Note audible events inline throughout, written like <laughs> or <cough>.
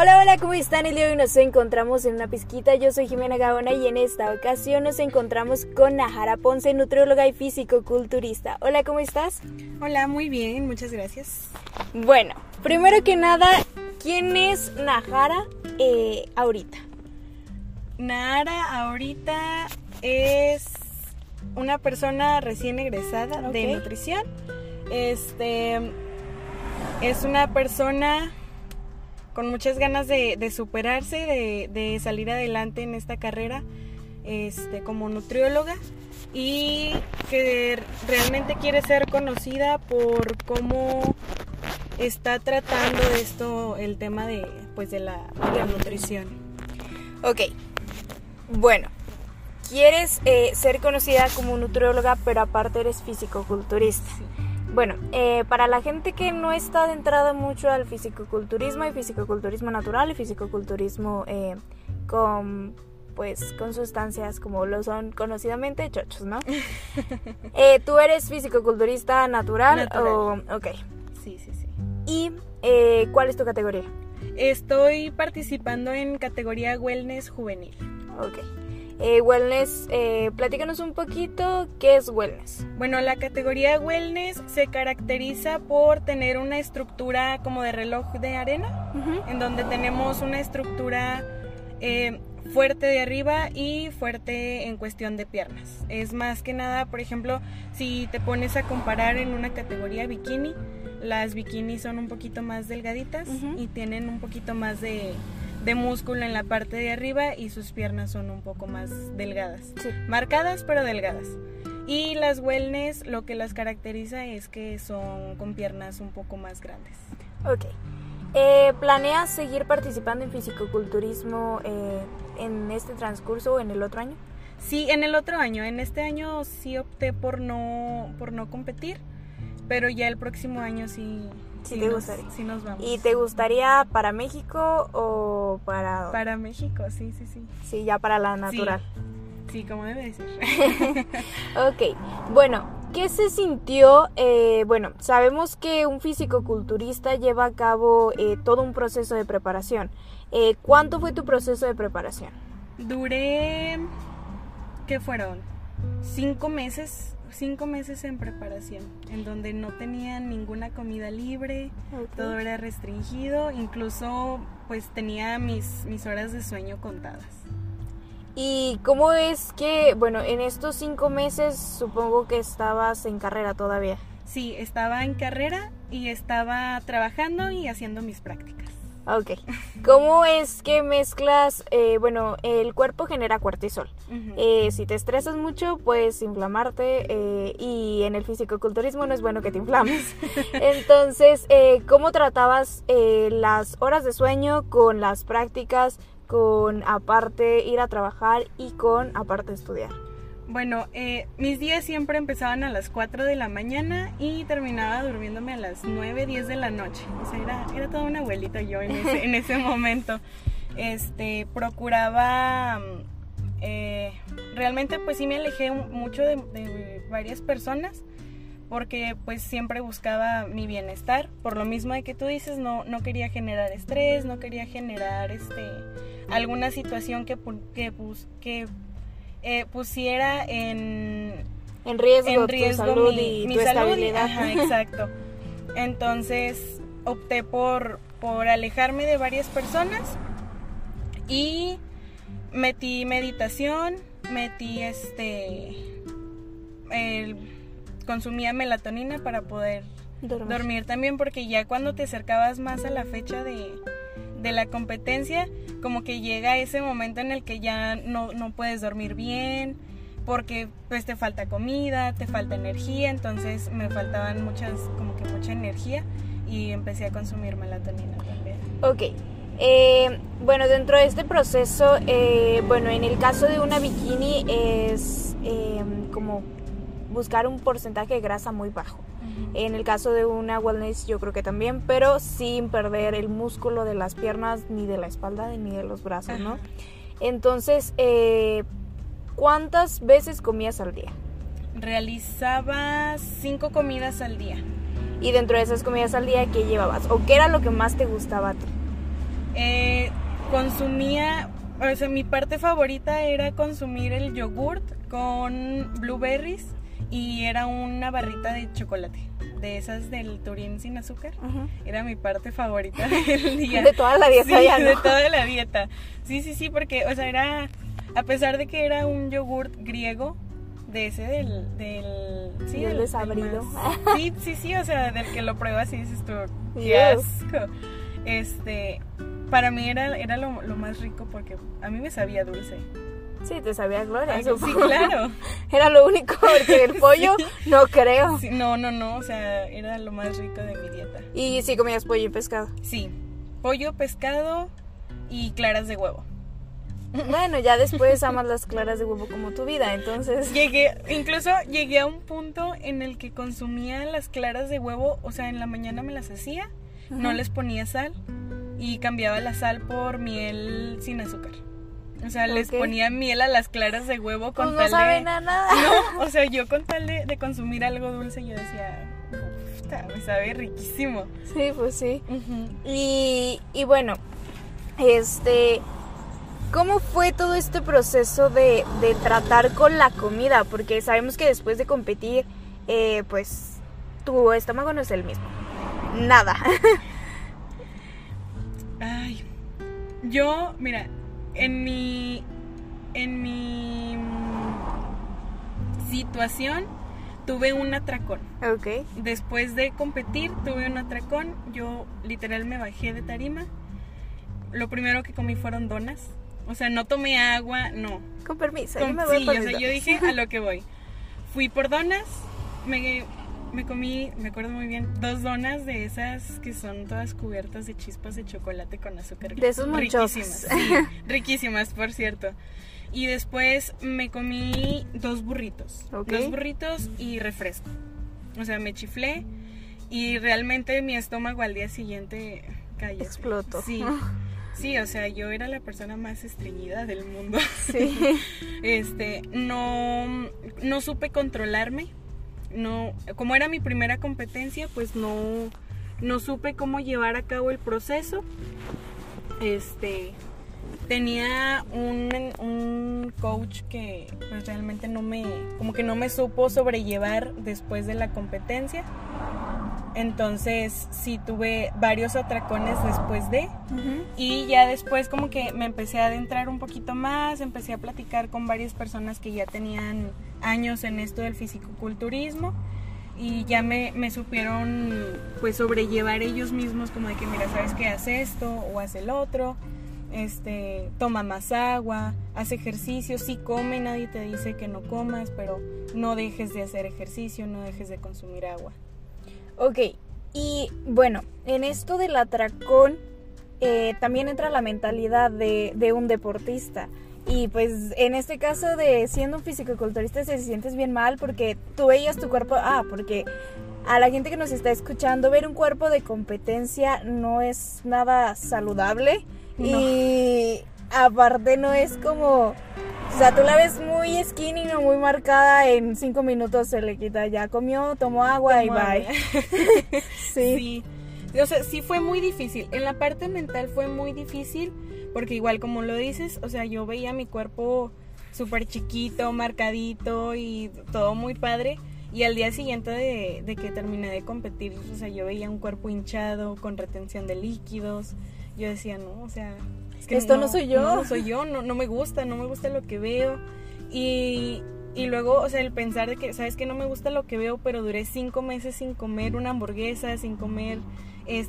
Hola, hola, ¿cómo están? El día de hoy nos encontramos en una pizquita. Yo soy Jimena Gaona y en esta ocasión nos encontramos con Najara Ponce, nutrióloga y físico-culturista. Hola, ¿cómo estás? Hola, muy bien, muchas gracias. Bueno, primero que nada, ¿quién es Najara eh, ahorita? Nahara ahorita es una persona recién egresada de nutrición. Este es una persona con muchas ganas de, superarse, de, salir adelante en esta carrera este, como nutrióloga y que realmente quiere ser conocida por cómo está tratando esto el tema de pues de la, nutrición. Ok, bueno, quieres eh, ser conocida como nutrióloga, pero aparte eres físico-culturista. Bueno, eh, para la gente que no está adentrada mucho al fisicoculturismo, hay fisicoculturismo natural y fisicoculturismo eh, con, pues, con sustancias como lo son conocidamente chochos, ¿no? <laughs> Eh, ¿Tú eres fisicoculturista natural, Natural. o...? Ok. Sí, sí, sí. ¿Y eh, cuál es tu categoría? Estoy participando en categoría wellness juvenil. Ok. Eh, wellness, eh, platícanos un poquito qué es wellness. Bueno, la categoría wellness se caracteriza por tener una estructura como de reloj de arena, en donde tenemos una estructura eh, fuerte de arriba y fuerte en cuestión de piernas. Es más que nada, por ejemplo, si te pones a comparar en una categoría bikini, las bikinis son un poquito más delgaditas y tienen un poquito más de, de músculo en la parte de arriba y sus piernas son un poco más delgadas. Sí. Marcadas pero delgadas. Y las wellness lo que las caracteriza es que son con piernas un poco más grandes. Ok. Eh, ¿Planeas seguir participando en fisicoculturismo eh, en este transcurso o en el otro año? Sí, en el otro año, en este año sí opté por no, por no competir, pero ya el próximo año sí, Sí te nos, gustaría. sí nos vamos. ¿Y te gustaría para México o para... Para México, sí, sí, sí. Sí, ya para la natural. Sí, como debe de ser. <laughs> Ok, bueno, ¿qué se sintió? Eh, bueno, sabemos que un fisicoculturista lleva a cabo eh, todo un proceso de preparación. Eh, ¿Cuánto fue tu proceso de preparación? Duré, ¿qué fueron? Cinco meses, cinco meses en preparación, en donde no tenía ninguna comida libre, todo era restringido, incluso pues tenía mis, mis horas de sueño contadas. ¿Y cómo es que, bueno, en estos cinco meses supongo que estabas en carrera todavía? Sí, estaba en carrera y estaba trabajando y haciendo mis prácticas. Ok. ¿Cómo es que mezclas, eh, bueno, el cuerpo genera cortisol? Eh, si te estresas mucho, puedes inflamarte eh, y en el fisicoculturismo no es bueno que te inflames. <laughs> Entonces, eh, ¿cómo tratabas eh, las horas de sueño con las prácticas, con aparte ir a trabajar y con aparte estudiar? Bueno, eh, mis días siempre empezaban a las 4 de la mañana y terminaba durmiéndome a las 9, 10 de la noche. O sea, era, era toda una abuelita yo en ese, en ese momento. Este, procuraba... mm, eh, realmente pues sí me alejé mucho de, varias personas porque pues siempre buscaba mi bienestar. Por lo mismo de que tú dices, no, no quería generar estrés, no quería generar este, alguna situación que, que, que eh, pusiera en, En riesgo, en tu salud mi, y mi tu salud. estabilidad. Ajá, <laughs> exacto. Entonces opté por, por alejarme de varias personas y metí meditación, metí este... el- consumía melatonina para poder Dormir. dormir también porque ya cuando te acercabas más a la fecha de, de la competencia, como que llega ese momento en el que ya no, no puedes dormir bien, porque pues te falta comida, te falta energía, entonces me faltaban muchas, como que mucha energía y empecé a consumir melatonina también. Ok. Eh, bueno, dentro de este proceso, eh, bueno, en el caso de una bikini es eh, como buscar un porcentaje de grasa muy bajo. En el caso de una wellness yo creo que también, pero sin perder el músculo de las piernas, ni de la espalda, ni de los brazos, ¿no? Ajá. Entonces, eh, ¿cuántas veces comías al día? Realizaba cinco comidas al día. Y dentro de esas comidas al día, ¿qué llevabas? ¿O qué era lo que más te gustaba a ti? Eh, consumía, o sea, mi parte favorita era consumir el yogurt con blueberries y era una barrita de chocolate. De esas del Turín sin azúcar. Era mi parte favorita <laughs> del día. De toda la dieta sí, ya, ¿no? de toda la dieta. Sí, sí, sí, porque, o sea, era, a pesar de que era un yogurt griego, de ese del, del, sí, Del desabrido. <laughs> sí, sí, sí, o sea, del que lo pruebas y dices tú, qué asco. Este, para mí era, era lo, lo más rico porque a mí me sabía dulce. Sí, te sabía Gloria. Ay, sí, claro. <laughs> Era lo único, porque el <laughs> pollo no creo. Sí, no, no, no, o sea, era lo más rico de mi dieta. Y sí comías pollo y pescado. Sí, pollo, pescado y claras de huevo. <laughs> Bueno, ya después amas las claras de huevo como tu vida, entonces... Llegué, incluso llegué a un punto en el que consumía las claras de huevo, o sea, en la mañana me las hacía, no les ponía sal y cambiaba la sal por miel sin azúcar. O sea, les ponía miel a las claras de huevo Pues con no tal saben de... a nada. No, o sea, yo con tal de, de consumir algo dulce, yo decía, "Puta, me sabe riquísimo. Sí, pues sí. Y, y bueno, este, ¿cómo fue todo este proceso de, de tratar con la comida? Porque sabemos que después de competir, eh, pues tu estómago no es el mismo. Nada. <laughs> Ay, yo, mira, en mi, en mi mm, situación tuve un atracón. ok. Después de competir tuve un atracón, yo literal me bajé de tarima. Lo primero que comí fueron donas. O sea, no tomé agua, no. Con permiso, Con- yo me voy sí, por o sea, yo dije a lo que voy. Fui por donas, me, me comí, me acuerdo muy bien, dos donas de esas que son todas cubiertas de chispas de chocolate con azúcar. De esos monchosos. Riquísimas, sí, <laughs> riquísimas, por cierto. Y después me comí dos burritos. Dos burritos y refresco. O sea, me chiflé y realmente mi estómago al día siguiente cayó. Explotó. Sí. <laughs> Sí, o sea, yo era la persona más estreñida del mundo. Sí. <laughs> Este, no, no supe controlarme. No, como era mi primera competencia, pues no, no supe cómo llevar a cabo el proceso. Este, tenía un, un coach que pues realmente no me, como que no me supo sobrellevar después de la competencia. Entonces sí tuve varios atracones después de. Y ya después como que me empecé a adentrar un poquito más, empecé a platicar con varias personas que ya tenían años en esto del fisicoculturismo y ya me, me supieron pues sobrellevar ellos mismos como de que mira, sabes que hace esto o hace el otro, este, toma más agua, hace ejercicio, sí come, nadie te dice que no comas, pero no dejes de hacer ejercicio, no dejes de consumir agua. Ok, y bueno, en esto del atracón eh, también entra la mentalidad de, de un deportista. Y pues en este caso de siendo un fisicoculturista te sientes bien mal porque tú veías tu cuerpo, ah, porque a la gente que nos está escuchando ver un cuerpo de competencia no es nada saludable y aparte no es como, o sea, tú la ves muy skinny, no muy marcada, en cinco minutos se le quita, ya comió, tomó agua y bye. <laughs> <laughs> Sí. Sí. O sea, sí fue muy difícil. En la parte mental fue muy difícil porque igual como lo dices, o sea, yo veía mi cuerpo súper chiquito, marcadito y todo muy padre. Y al día siguiente de, de que terminé de competir, o sea, yo veía un cuerpo hinchado, con retención de líquidos. Yo decía, no, o sea, es que Esto no soy yo. No, no soy yo, no, no me gusta, no me gusta lo que veo. Y, y luego, o sea, el pensar de que, sabes que no me gusta lo que veo, pero duré cinco meses sin comer una hamburguesa, sin comer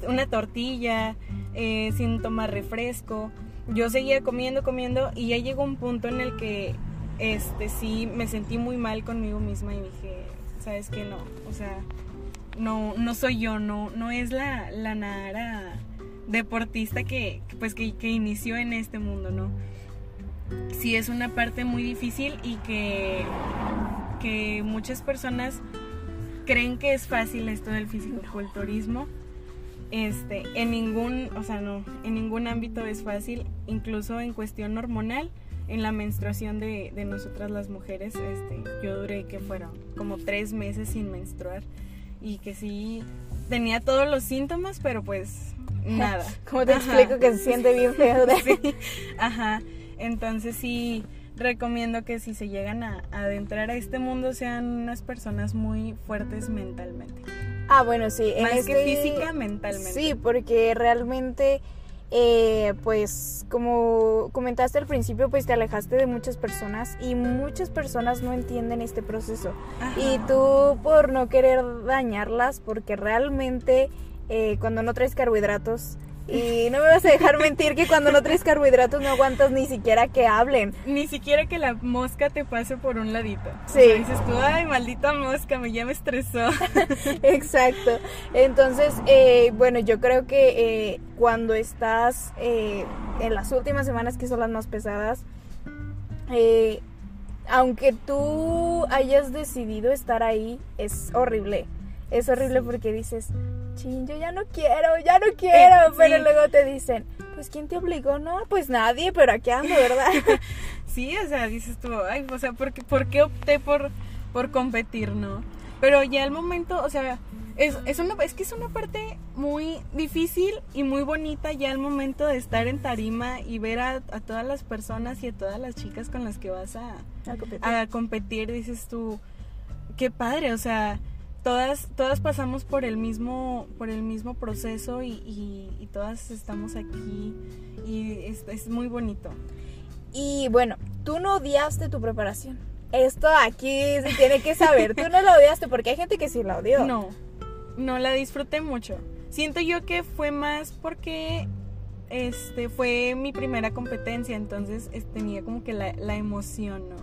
una tortilla, eh, sin tomar refresco. Yo seguía comiendo, comiendo y ya llegó un punto en el que este sí me sentí muy mal conmigo misma y dije, sabes que no, o sea, no, no soy yo, no, no es la, la Nara deportista que, pues que, que inició en este mundo, ¿no? Sí es una parte muy difícil y que, que muchas personas creen que es fácil esto del fisicoculturismo. Este, en ningún, o sea, no, en ningún ámbito es fácil, incluso en cuestión hormonal, en la menstruación de, de nosotras las mujeres, este, yo duré que fueron como tres meses sin menstruar y que sí tenía todos los síntomas, pero pues <laughs> nada. ¿Cómo te explico que se siente bien feo? De... <laughs> Sí, ajá. Entonces sí, recomiendo que si se llegan a, a adentrar a este mundo sean unas personas muy fuertes mentalmente. Ah, bueno, sí. Más este... que física, mentalmente. Sí, porque realmente, eh, pues, como comentaste al principio, pues te alejaste de muchas personas y muchas personas no entienden este proceso. Ajá. Y tú, por no querer dañarlas, porque realmente eh, cuando no traes carbohidratos, y no me vas a dejar mentir que cuando no traes carbohidratos no aguantas ni siquiera que hablen. Ni siquiera que la mosca te pase por un ladito. Sí. O sea, dices tú, ay, maldita mosca, me ya me estresó. <laughs> Exacto. Entonces, eh, bueno, yo creo que eh, cuando estás eh, en las últimas semanas, que son las más pesadas, eh, aunque tú hayas decidido estar ahí, es horrible. Es horrible porque dices, chin, yo ya no quiero, ya no quiero. Eh, Pero sí. luego te dicen, pues ¿quién te obligó? No, pues nadie, pero aquí ando, ¿verdad? <laughs> Sí, o sea, dices tú, ay, o sea, ¿por qué, por qué opté por, por competir, no? Pero ya el momento, o sea, es, es, una, es que es una parte muy difícil y muy bonita ya el momento de estar en tarima y ver a, a todas las personas y a todas las chicas con las que vas a, A competir. a competir, dices tú, qué padre, o sea, todas, todas pasamos por el mismo, por el mismo proceso y, y- y todas estamos aquí y es, es muy bonito. Y bueno, tú no odiaste tu preparación. Esto aquí se tiene que saber. Tú no la odiaste porque hay gente que sí la odió. No, no la disfruté mucho. Siento yo que fue más porque este fue mi primera competencia, entonces es- tenía como que la, la emoción, ¿no?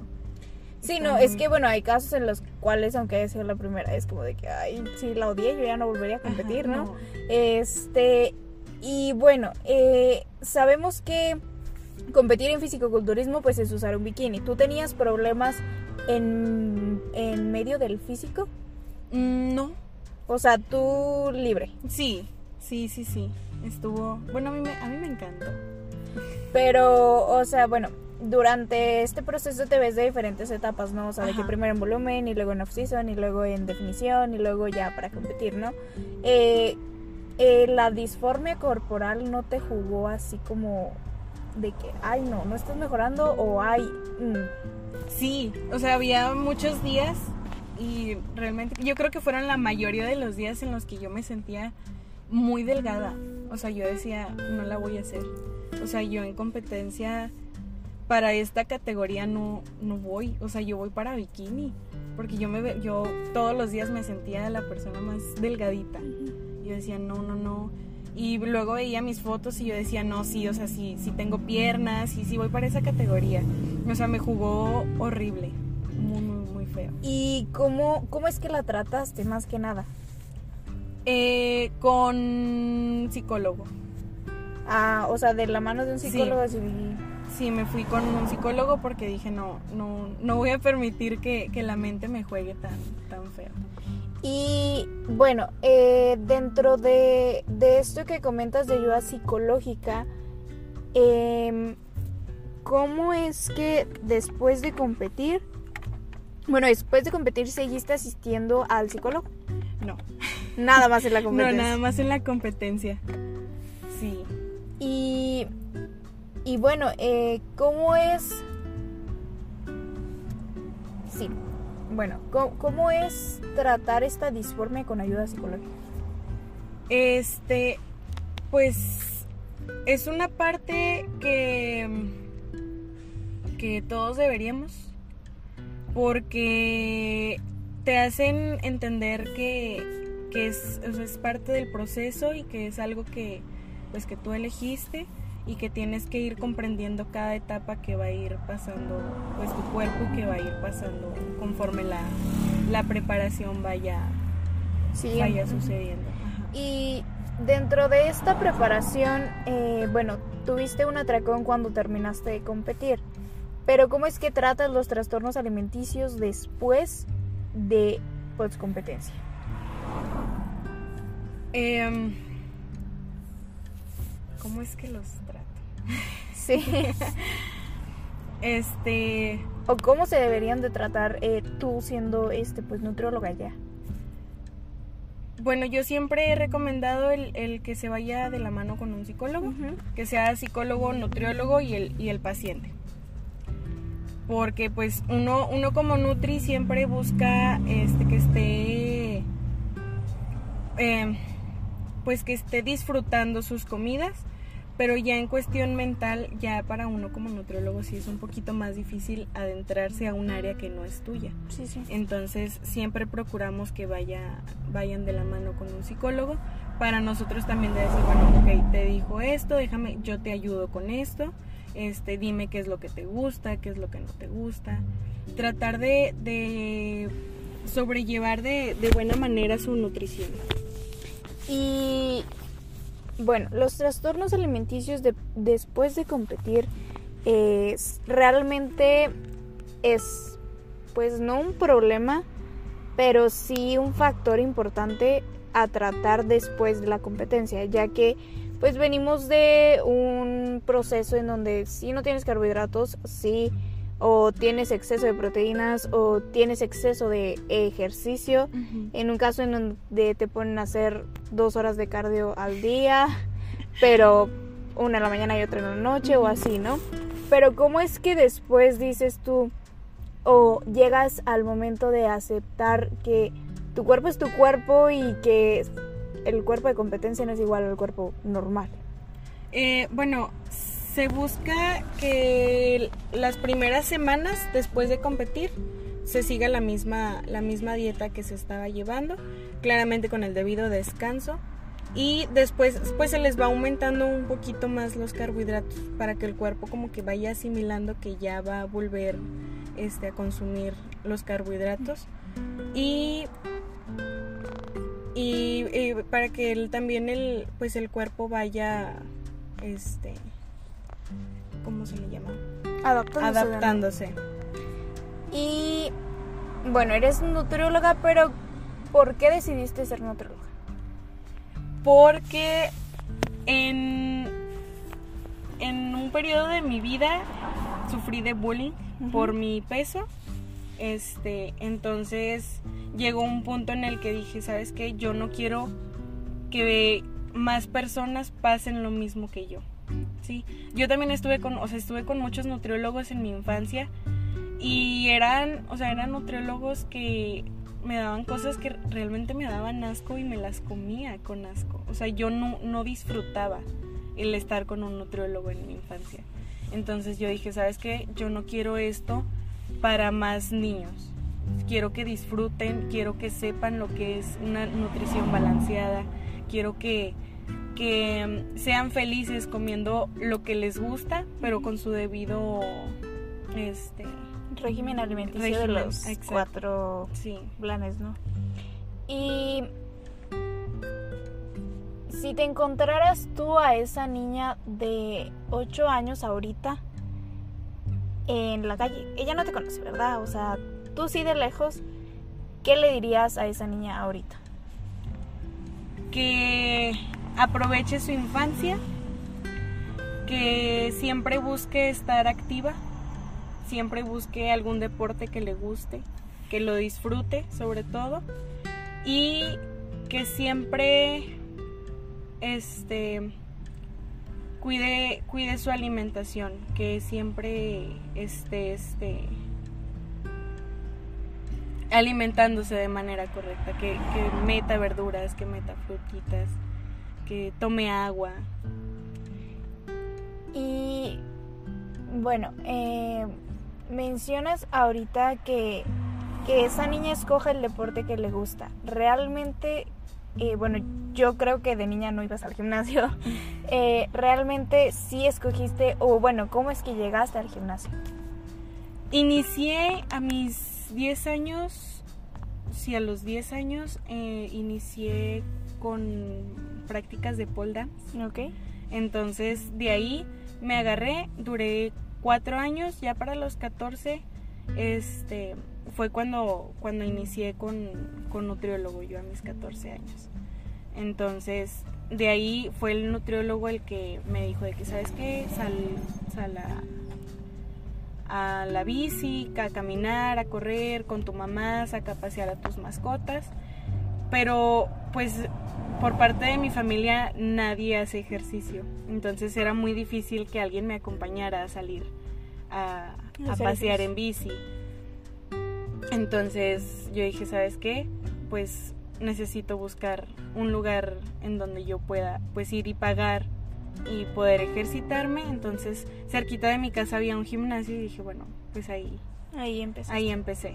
Sí, no, es que bueno, hay casos en los cuales, aunque haya sido la primera, es como de que, ay, si la odié, yo ya no volvería a competir, Ajá, ¿no? Este, y bueno, eh, sabemos que competir en fisicoculturismo pues es usar un bikini. ¿Tú tenías problemas en, en medio del físico? Mm, no, O sea, tú libre. sí, sí, sí, sí. Estuvo, bueno, a mí me, a mí me encantó. Pero, o sea, bueno, durante este proceso te ves de diferentes etapas, ¿no? O sea, de que primero en volumen y luego en off-season y luego en definición y luego ya para competir, ¿no? Eh, eh, la disformia corporal no te jugó así como de que, ay, no, no estás mejorando o ay, mm, Sí, o sea, había muchos días y realmente yo creo que fueron la mayoría de los días en los que yo me sentía muy delgada. O sea, yo decía, no la voy a hacer. O sea, yo en competencia para esta categoría no, no voy. O sea, yo voy para bikini. Porque yo me yo todos los días me sentía la persona más delgadita. Yo decía, no, no, no. Y luego veía mis fotos y yo decía, no, sí, o sea, sí, sí tengo piernas, sí, sí voy para esa categoría. O sea, me jugó horrible. Muy, muy, muy feo. ¿Y cómo, cómo es que la trataste más que nada? Eh, con psicólogo. Ah, o sea, de la mano de un Sí. psicólogo así. Sí, me fui con un psicólogo porque dije, no, no, no voy a permitir que, que la mente me juegue tan, tan feo. Y bueno, eh, dentro de, de esto que comentas de ayuda psicológica, em, ¿cómo es que después de competir, bueno, después de competir seguiste asistiendo al psicólogo? No, Nada más en la <laughs> no, competencia. nada más en la competencia. Sí. Y, y bueno, eh, ¿cómo es? Sí, bueno, ¿cómo, es tratar esta disformia con ayuda psicológica? Este, pues es una parte que, que todos deberíamos, porque te hacen entender que, que es, es parte del proceso y que es algo que, pues, que tú elegiste y que tienes que ir comprendiendo cada etapa que va a ir pasando pues tu cuerpo que va a ir pasando conforme la, la preparación vaya, Sí, vaya sucediendo. Ajá. Y dentro de esta preparación, eh, bueno, tuviste un atracón cuando terminaste de competir. Pero ¿cómo es que tratas los trastornos alimenticios después de pues, competencia? Em, ¿Cómo es que los trato? <laughs> Sí. Este, ¿O cómo se deberían de tratar eh, tú siendo este pues nutrióloga ya? Bueno, yo siempre he recomendado el, que se vaya de la mano con un psicólogo, que sea psicólogo, nutriólogo y el, y el paciente. Porque pues uno, uno como Nutri siempre busca este, que esté em, pues que esté disfrutando sus comidas, pero ya en cuestión mental, ya para uno como nutriólogo sí es un poquito más difícil adentrarse a un área que no es tuya. Sí, sí. Entonces siempre procuramos que vaya, vayan de la mano con un psicólogo para nosotros también de decir, bueno, ok, te dijo esto, déjame, yo te ayudo con esto, este, dime qué es lo que te gusta, qué es lo que no te gusta. Tratar de, de sobrellevar de, de buena manera su nutrición. Y bueno, los trastornos alimenticios después de competir es, realmente es pues no un problema, pero sí un factor importante a tratar después de la competencia, ya que pues venimos de un proceso en donde si no tienes carbohidratos, sí o tienes exceso de proteínas o tienes exceso de ejercicio. En un caso en donde te ponen a hacer dos horas de cardio al día, pero una en la mañana y otra en la noche o así, ¿no? Pero ¿cómo es que después dices tú o llegas al momento de aceptar que tu cuerpo es tu cuerpo y que el cuerpo de competencia no es igual al cuerpo normal? Eh, bueno, se busca que las primeras semanas después de competir se siga la misma, la misma dieta que se estaba llevando, claramente con el debido descanso. Y después pues se les va aumentando un poquito más los carbohidratos para que el cuerpo como que vaya asimilando que ya va a volver este, a consumir los carbohidratos. Y, y, para que también el, pues el cuerpo vaya este, ¿cómo se le llama? Adaptándose. Adaptándose. Y bueno, eres nutrióloga, pero ¿por qué decidiste ser nutrióloga? Porque en, en un periodo de mi vida sufrí de bullying por mi peso. Este, entonces llegó un punto en el que dije, ¿sabes qué? Yo no quiero que más personas pasen lo mismo que yo. Sí, yo también estuve con, o sea, estuve con muchos nutriólogos en mi infancia y eran, o sea, eran nutriólogos que me daban cosas que realmente me daban asco y me las comía con asco. O sea, yo no, no disfrutaba el estar con un nutriólogo en mi infancia. Entonces yo dije, ¿sabes qué? Yo no quiero esto para más niños. Quiero que disfruten, quiero que sepan lo que es una nutrición balanceada, quiero que que sean felices comiendo lo que les gusta, pero con su debido este régimen alimenticio de los cuatro planes, ¿no? Y si te encontraras tú a esa niña de 8 años ahorita en la calle, ella no te conoce, ¿verdad? O sea, tú sí de lejos, ¿qué le dirías a esa niña ahorita? Que aproveche su infancia, que siempre busque estar activa, siempre busque algún deporte que le guste, que lo disfrute sobre todo y que siempre este cuide cuide su alimentación, que siempre esté este alimentándose de manera correcta, que, que meta verduras, que meta frutitas, que tome agua. Y bueno, eh, mencionas ahorita que, que, esa niña escoge el deporte que le gusta. Realmente, eh, bueno, yo creo que de niña no ibas al gimnasio. <laughs> Eh, realmente sí escogiste, o bueno, ¿cómo es que llegaste al gimnasio? Inicié a mis 10 años, sí, a los 10 años, inicié con prácticas de pole dance. Ok. Entonces de ahí me agarré, duré cuatro años, ya para los 14, este, fue cuando, cuando inicié con, con nutriólogo, yo a mis 14 años. Entonces, de ahí fue el nutriólogo el que me dijo de que, ¿sabes qué? Sal, sal a, a, la bici, a caminar, a correr con tu mamá, saca a pasear a tus mascotas pero pues por parte de mi familia nadie hace ejercicio, entonces era muy difícil que alguien me acompañara a salir a, a pasear en bici. Entonces yo dije, ¿sabes qué? Pues necesito buscar un lugar en donde yo pueda pues ir y pagar y poder ejercitarme. Entonces, cerquita de mi casa había un gimnasio y dije, bueno, pues ahí ahí empecé. Ahí empecé.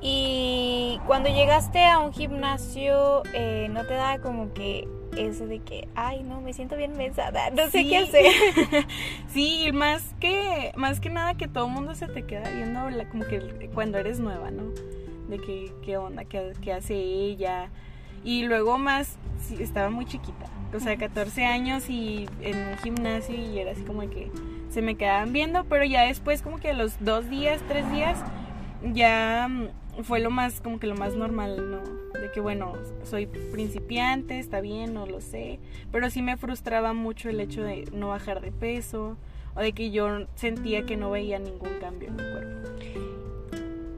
Y cuando llegaste a un gimnasio, eh, ¿no te da como que ese de que, ay, no, me siento bien mesada, no sé qué hacer? <laughs> sí, más que, más que nada que todo el mundo se te queda viendo como que cuando eres nueva, ¿no? De que, qué onda, qué, qué hace ella. Y luego más, sí, estaba muy chiquita, o sea, 14 años y en un gimnasio y era así como que se me quedaban viendo, pero ya después como que a los dos días, tres días, ya mm, fue lo más, como que lo más normal, ¿no? De que bueno, soy principiante, está bien, no lo sé, pero sí me frustraba mucho el hecho de no bajar de peso o de que yo sentía que no veía ningún cambio en mi cuerpo.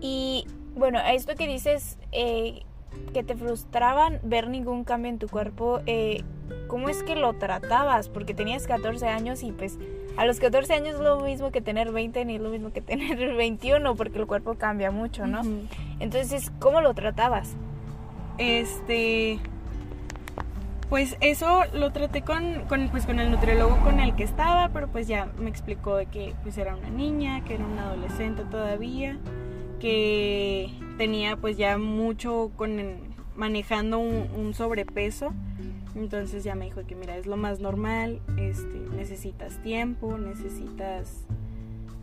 Y bueno, a esto que dices, eh, que te frustraban ver ningún cambio en tu cuerpo, eh, ¿cómo es que lo tratabas? Porque tenías 14 años y pues a los 14 años es lo mismo que tener 20 ni es lo mismo que <laughs> tener 21 porque el cuerpo cambia mucho, ¿no? Entonces, ¿cómo lo tratabas? Este... Pues eso lo traté con, con, pues con el nutriólogo con el que estaba, pero pues ya me explicó de que pues era una niña, que era una adolescente todavía, que tenía pues ya mucho con manejando un sobrepeso entonces ya me dijo que mira, es lo más normal, este, necesitas tiempo, necesitas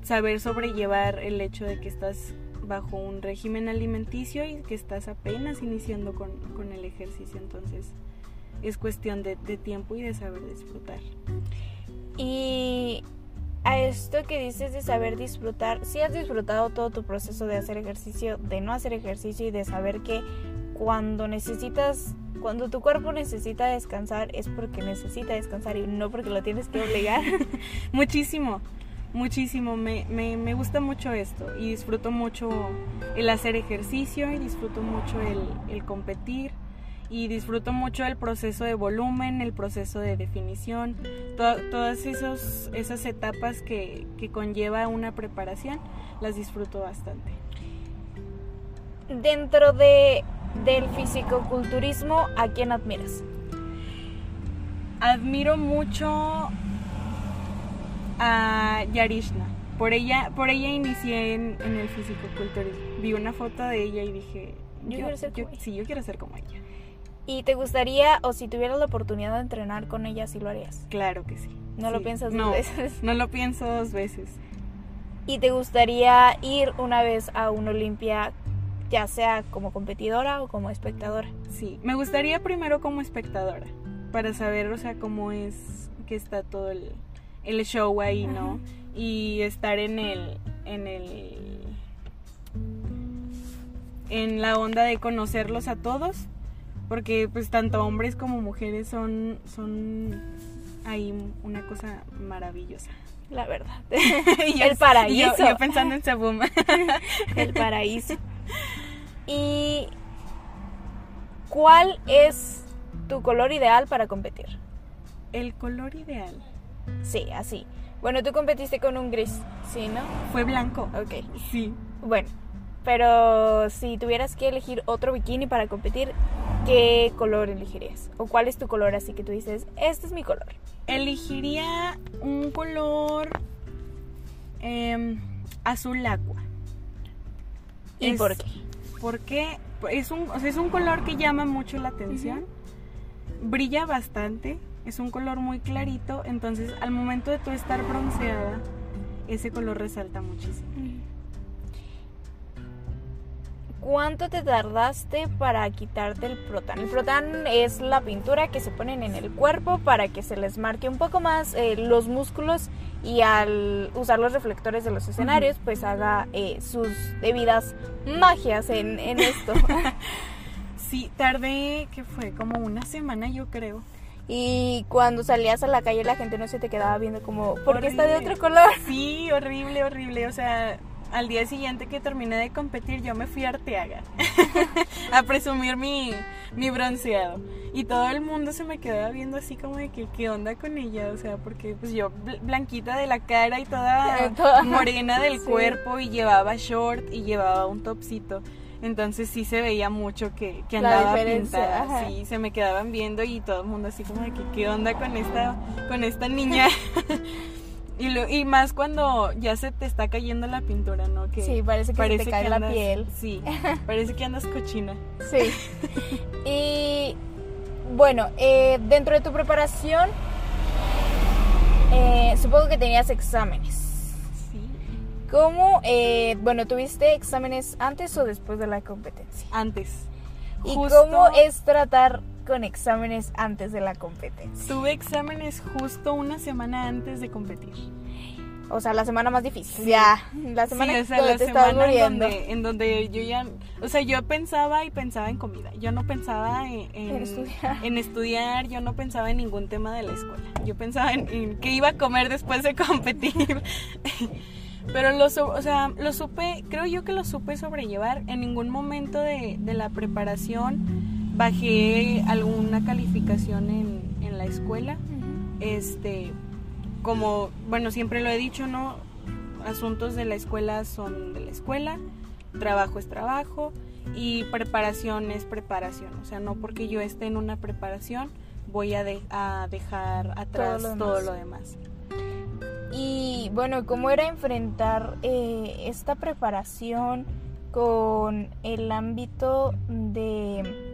saber sobrellevar el hecho de que estás bajo un régimen alimenticio y que estás apenas iniciando con, el ejercicio. Entonces es cuestión de, tiempo y de saber disfrutar. Y a esto que dices de saber disfrutar, si has disfrutado todo tu proceso de hacer ejercicio, de no hacer ejercicio y de saber que cuando necesitas cuando tu cuerpo necesita descansar es porque necesita descansar y no porque lo tienes que obligar. <laughs> muchísimo, muchísimo. Me, me, gusta mucho esto y disfruto mucho el hacer ejercicio y disfruto mucho el, competir y disfruto mucho el proceso de volumen, el proceso de definición, todas esos, esas etapas que, que conlleva una preparación, las disfruto bastante. Dentro de del fisicoculturismo, ¿a quién admiras? Admiro mucho a Yarishna. Por ella, por ella inicié en, el fisicoculturismo. Vi una foto de ella y dije, yo, quiero ser como ella. Sí, yo quiero ser como ella. ¿Y te gustaría, o si tuvieras la oportunidad de entrenar con ella, sí lo harías? Claro que sí. ¿No lo piensas dos veces? No lo pienso dos veces. ¿Y te gustaría ir una vez a un Olimpia ya sea como competidora o como espectadora. Sí, me gustaría primero como espectadora, para saber, o sea, cómo es que está todo el, show ahí, ¿no? Y estar en el, en el, en la onda de conocerlos a todos, porque pues tanto hombres como mujeres son, son ahí una cosa maravillosa. La verdad. <laughs> <laughs> el paraíso. Yo, pensando en Sabum. <laughs> el paraíso. ¿Y cuál es tu color ideal para competir? El color ideal. Sí, así. Bueno, tú competiste con un gris, ¿sí, no? Fue blanco. Ok. Sí. Bueno, pero si tuvieras que elegir otro bikini para competir, ¿qué color elegirías? ¿O cuál es tu color así que tú dices, este es mi color? Elegiría un color em, azul agua. ¿Y por qué? Porque es un, es un color que llama mucho la atención, brilla bastante, es un color muy clarito, entonces al momento de tú estar bronceada, ese color resalta muchísimo. ¿Cuánto te tardaste para quitarte el protán? El protán es la pintura que se ponen en el cuerpo para que se les marque un poco más eh, los músculos y al usar los reflectores de los escenarios, pues haga eh, sus debidas magias en, esto. <laughs> sí, tardé, que fue como una semana yo creo. Y cuando salías a la calle la gente no se te quedaba viendo como, ¿por qué está de otro color? Sí, horrible, horrible. O sea, al día siguiente que terminé de competir, yo me fui a Arteaga <laughs> a presumir mi, mi bronceado. Y todo el mundo se me quedaba viendo así como de que, ¿qué onda con ella? O sea, porque pues yo blanquita de la cara y toda, morena del <laughs> cuerpo y llevaba short y llevaba un topsito. Entonces sí se veía mucho que, que andaba pintada. Sí, se me quedaban viendo y todo el mundo así como de que, ¿qué onda con esta, con esta niña? <laughs> Y, y más cuando ya se te está cayendo la pintura, ¿no? Que sí, parece que te cae la piel. Sí, <laughs> parece que andas cochina. Sí. <laughs> Y bueno, eh, dentro de tu preparación, eh, supongo que tenías exámenes. Sí. ¿Cómo, eh, bueno, tuviste exámenes antes o después de la competencia? Antes. ¿Y cómo es tratar con exámenes antes de la competencia. Tuve exámenes justo una semana antes de competir. O sea, la semana más difícil. Ya, la semana, sí, o la semana en donde, en donde yo ya, o sea, yo pensaba y pensaba en comida. Yo no pensaba en, en, estudiar. yo no pensaba en ningún tema de la escuela. Yo pensaba en, en qué iba a comer después de <laughs> competir. Pero lo, o sea, lo supe, creo yo que lo supe sobrellevar. En ningún momento de, de la preparación bajé alguna calificación en, en la escuela. Este, como, bueno, siempre lo he dicho, ¿no? Asuntos de la escuela son de la escuela, trabajo es trabajo y preparación es preparación. O sea, no porque yo esté en una preparación voy a, a dejar atrás todo lo, demás. Y bueno, ¿cómo era enfrentar eh, esta preparación con el ámbito de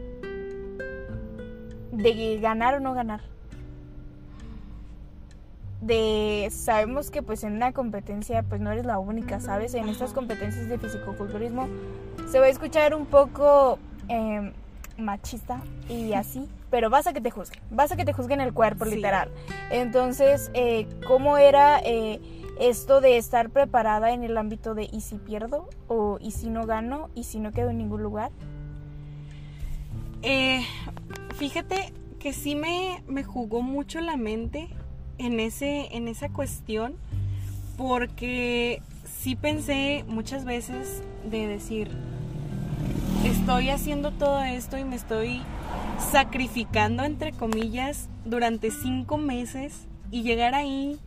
de ganar o no ganar. De sabemos que pues en una competencia pues no eres la única, ¿sabes? En estas competencias de fisicoculturismo se va a escuchar un poco em, machista y <laughs> así, pero vas a que te juzguen, vas a que te juzguen el cuerpo, literal. Entonces, eh, ¿cómo era eh, esto de estar preparada en el ámbito de y si pierdo o y si no gano y si no quedo en ningún lugar? Eh, fíjate que sí me, me jugó mucho la mente en, ese, en esa cuestión porque sí pensé muchas veces de decir, estoy haciendo todo esto y me estoy sacrificando, entre comillas, durante cinco meses y llegar ahí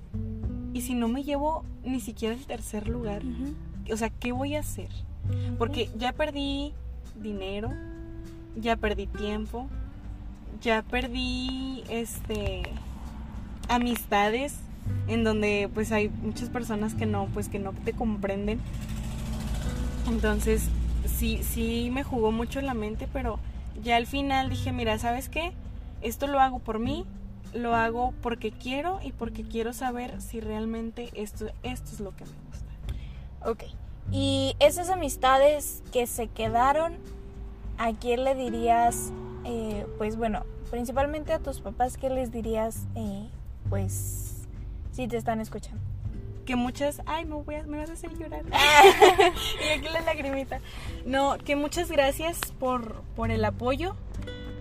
y si no me llevo ni siquiera el tercer lugar, o sea, ¿qué voy a hacer? Porque ya perdí dinero, ya perdí tiempo, ya perdí este amistades en donde pues hay muchas personas que no pues que no te comprenden. Entonces sí sí me jugó mucho la mente pero ya al final dije mira sabes qué esto lo hago por mí lo hago porque quiero y porque quiero saber si realmente esto esto es lo que me gusta ok y esas amistades que se quedaron ¿a quién le dirías, eh, pues bueno, principalmente a tus papás, qué les dirías, eh, pues, si te están escuchando? Que muchas, ay, me, voy me vas a hacer llorar. <laughs> y aquí la lagrimita. No, que muchas gracias por, por el apoyo,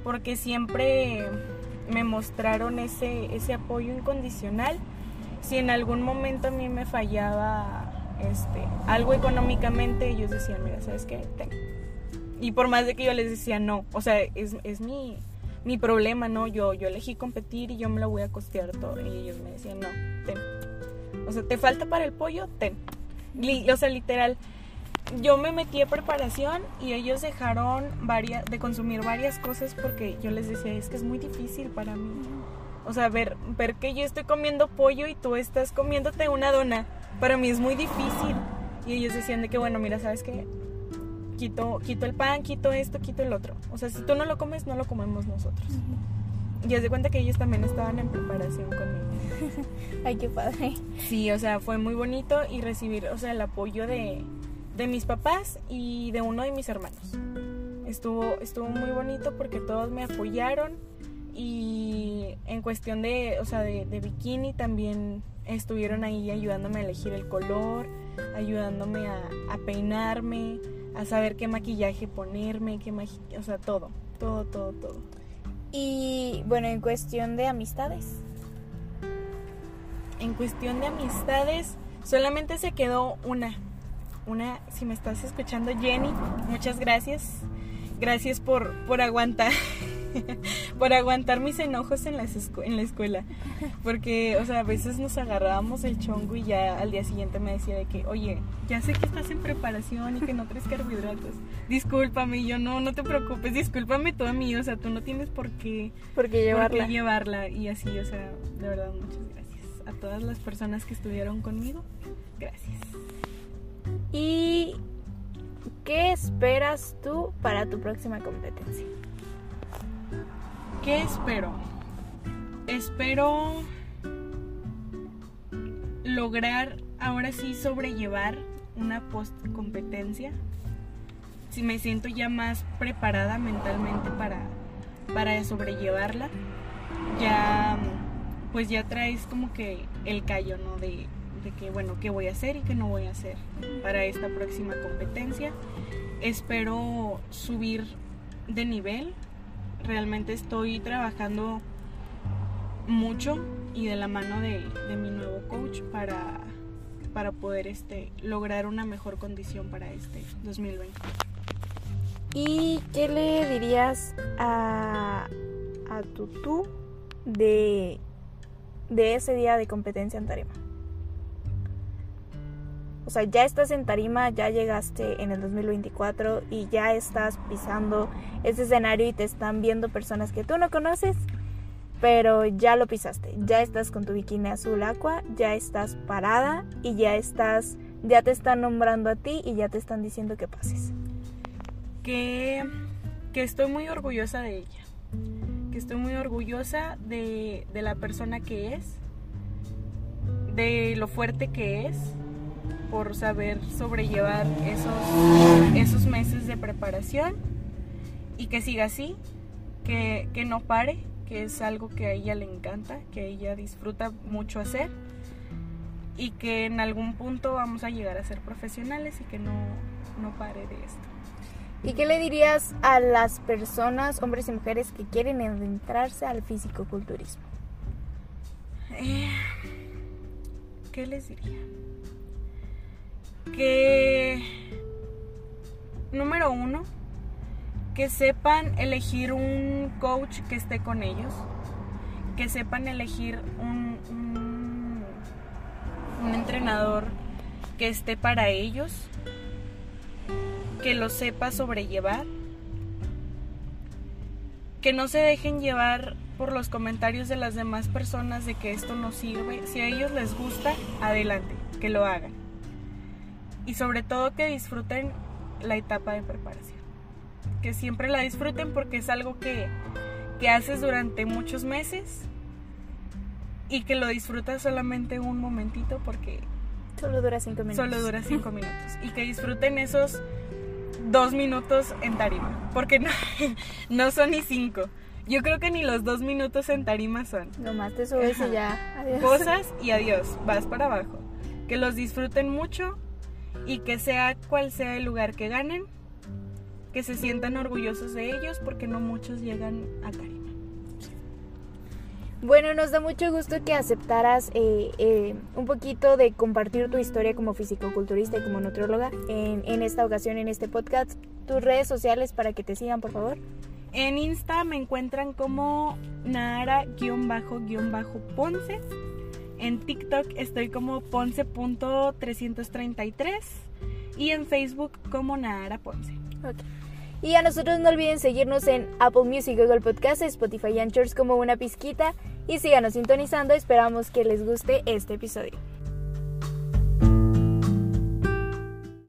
porque siempre me mostraron ese, ese apoyo incondicional. Si en algún momento a mí me fallaba este, algo económicamente, ellos decían, mira, ¿sabes qué? Tengo y por más de que yo les decía no, o sea, es, es mi, mi problema, ¿no? Yo, yo elegí competir y yo me lo voy a costear todo. Y ellos me decían, no, ten. O sea, ¿te falta para el pollo? Ten. o sea, literal, yo me metí a preparación y ellos dejaron varias, de consumir varias cosas porque yo les decía, es que es muy difícil para mí. O sea, ver, ver que yo estoy comiendo pollo y tú estás comiéndote una dona, para mí es muy difícil. Y ellos decían de que, bueno, mira, ¿sabes qué? Quito, quito el pan, quito esto, quito el otro. O sea, si tú no lo comes, no lo comemos nosotros. Y haz de cuenta que ellos también estaban en preparación conmigo. <laughs> Ay, qué padre. Sí, o sea, fue muy bonito y recibir, o sea, el apoyo de, de mis papás y de uno de mis hermanos. Estuvo, estuvo muy bonito porque todos me apoyaron y en cuestión de, o sea, de, de bikini también estuvieron ahí ayudándome a elegir el color, ayudándome a, a peinarme, a saber qué maquillaje ponerme, qué o sea, todo, todo, todo, todo. Y bueno, en cuestión de amistades. En cuestión de amistades, solamente se quedó una. una, si me estás escuchando, Jenny, muchas gracias. Gracias por, por aguantar. <laughs> <laughs> por aguantar mis enojos en la, en la escuela. Porque, o sea, a veces nos agarrábamos el chongo y ya al día siguiente me decía de que, oye, ya sé que estás en preparación y que no traes carbohidratos. Discúlpame, y yo no, no te preocupes, discúlpame tú a mí, o sea, tú no tienes por qué, por qué llevarla. Por qué llevarla. Y así, o sea, de verdad, muchas gracias a todas las personas que estuvieron conmigo. Gracias. ¿Y qué esperas tú para tu próxima competencia? ¿Qué espero? Espero lograr ahora sí sobrellevar una post competencia. Si me siento ya más preparada mentalmente para, para sobrellevarla, ya pues ya traes como que el callo, ¿no? De, de que bueno, qué voy a hacer y qué no voy a hacer para esta próxima competencia. Espero subir de nivel realmente estoy trabajando mucho y de la mano de, mi nuevo coach para, para poder este, lograr una mejor condición para este 2020. ¿Y qué le dirías a, a de, de ese día de competencia en Tarima? O sea, ya estás en tarima, ya llegaste en el 2024 y ya estás pisando ese escenario y te están viendo personas que tú no conoces, pero ya lo pisaste. Ya estás con tu bikini azul agua, ya estás parada y ya estás, ya te están nombrando a ti y ya te están diciendo que pases. Que, que estoy muy orgullosa de ella. Que estoy muy orgullosa de, de la persona que es, de lo fuerte que es por saber sobrellevar esos, esos meses de preparación y que siga así, que, que no pare, que es algo que a ella le encanta, que ella disfruta mucho hacer y que en algún punto vamos a llegar a ser profesionales y que no, no pare de esto. ¿Y qué le dirías a las personas, hombres y mujeres, que quieren adentrarse al físico-culturismo? Eh, ¿Qué les diría? Que, número uno, que sepan elegir un coach que esté con ellos, que sepan elegir un, un, entrenador que esté para ellos, que lo sepa sobrellevar, que no se dejen llevar por los comentarios de las demás personas de que esto no sirve. Si a ellos les gusta, adelante, que lo hagan y sobre todo que disfruten la etapa de preparación. Que siempre la disfruten porque es algo que, que haces durante muchos meses y que lo disfrutas solamente un momentito porque... Solo dura cinco minutos. Solo dura <laughs> cinco minutos. Y que disfruten esos dos minutos en tarima. Porque no, <laughs> no son ni cinco. Yo creo que ni los dos minutos en tarima son. Nomás te subes y ya. Adiós. Cosas y adiós. Vas para abajo. Que los disfruten mucho y que sea cual sea el lugar que ganen, que se sientan orgullosos de ellos porque no muchos llegan a Tarima. Bueno, nos da mucho gusto que aceptaras eh, eh, un poquito de compartir tu historia como fisicoculturista y como nutrióloga en, en esta ocasión, en este podcast. Tus redes sociales para que te sigan, por favor. En Insta me encuentran como Nara-Ponce en TikTok estoy como ponce.333 y en Facebook como Nara Ponce. Y a nosotros no olviden seguirnos en Apple Music, Google Podcasts, Spotify y Anchors como una pizquita y síganos sintonizando. Esperamos que les guste este episodio.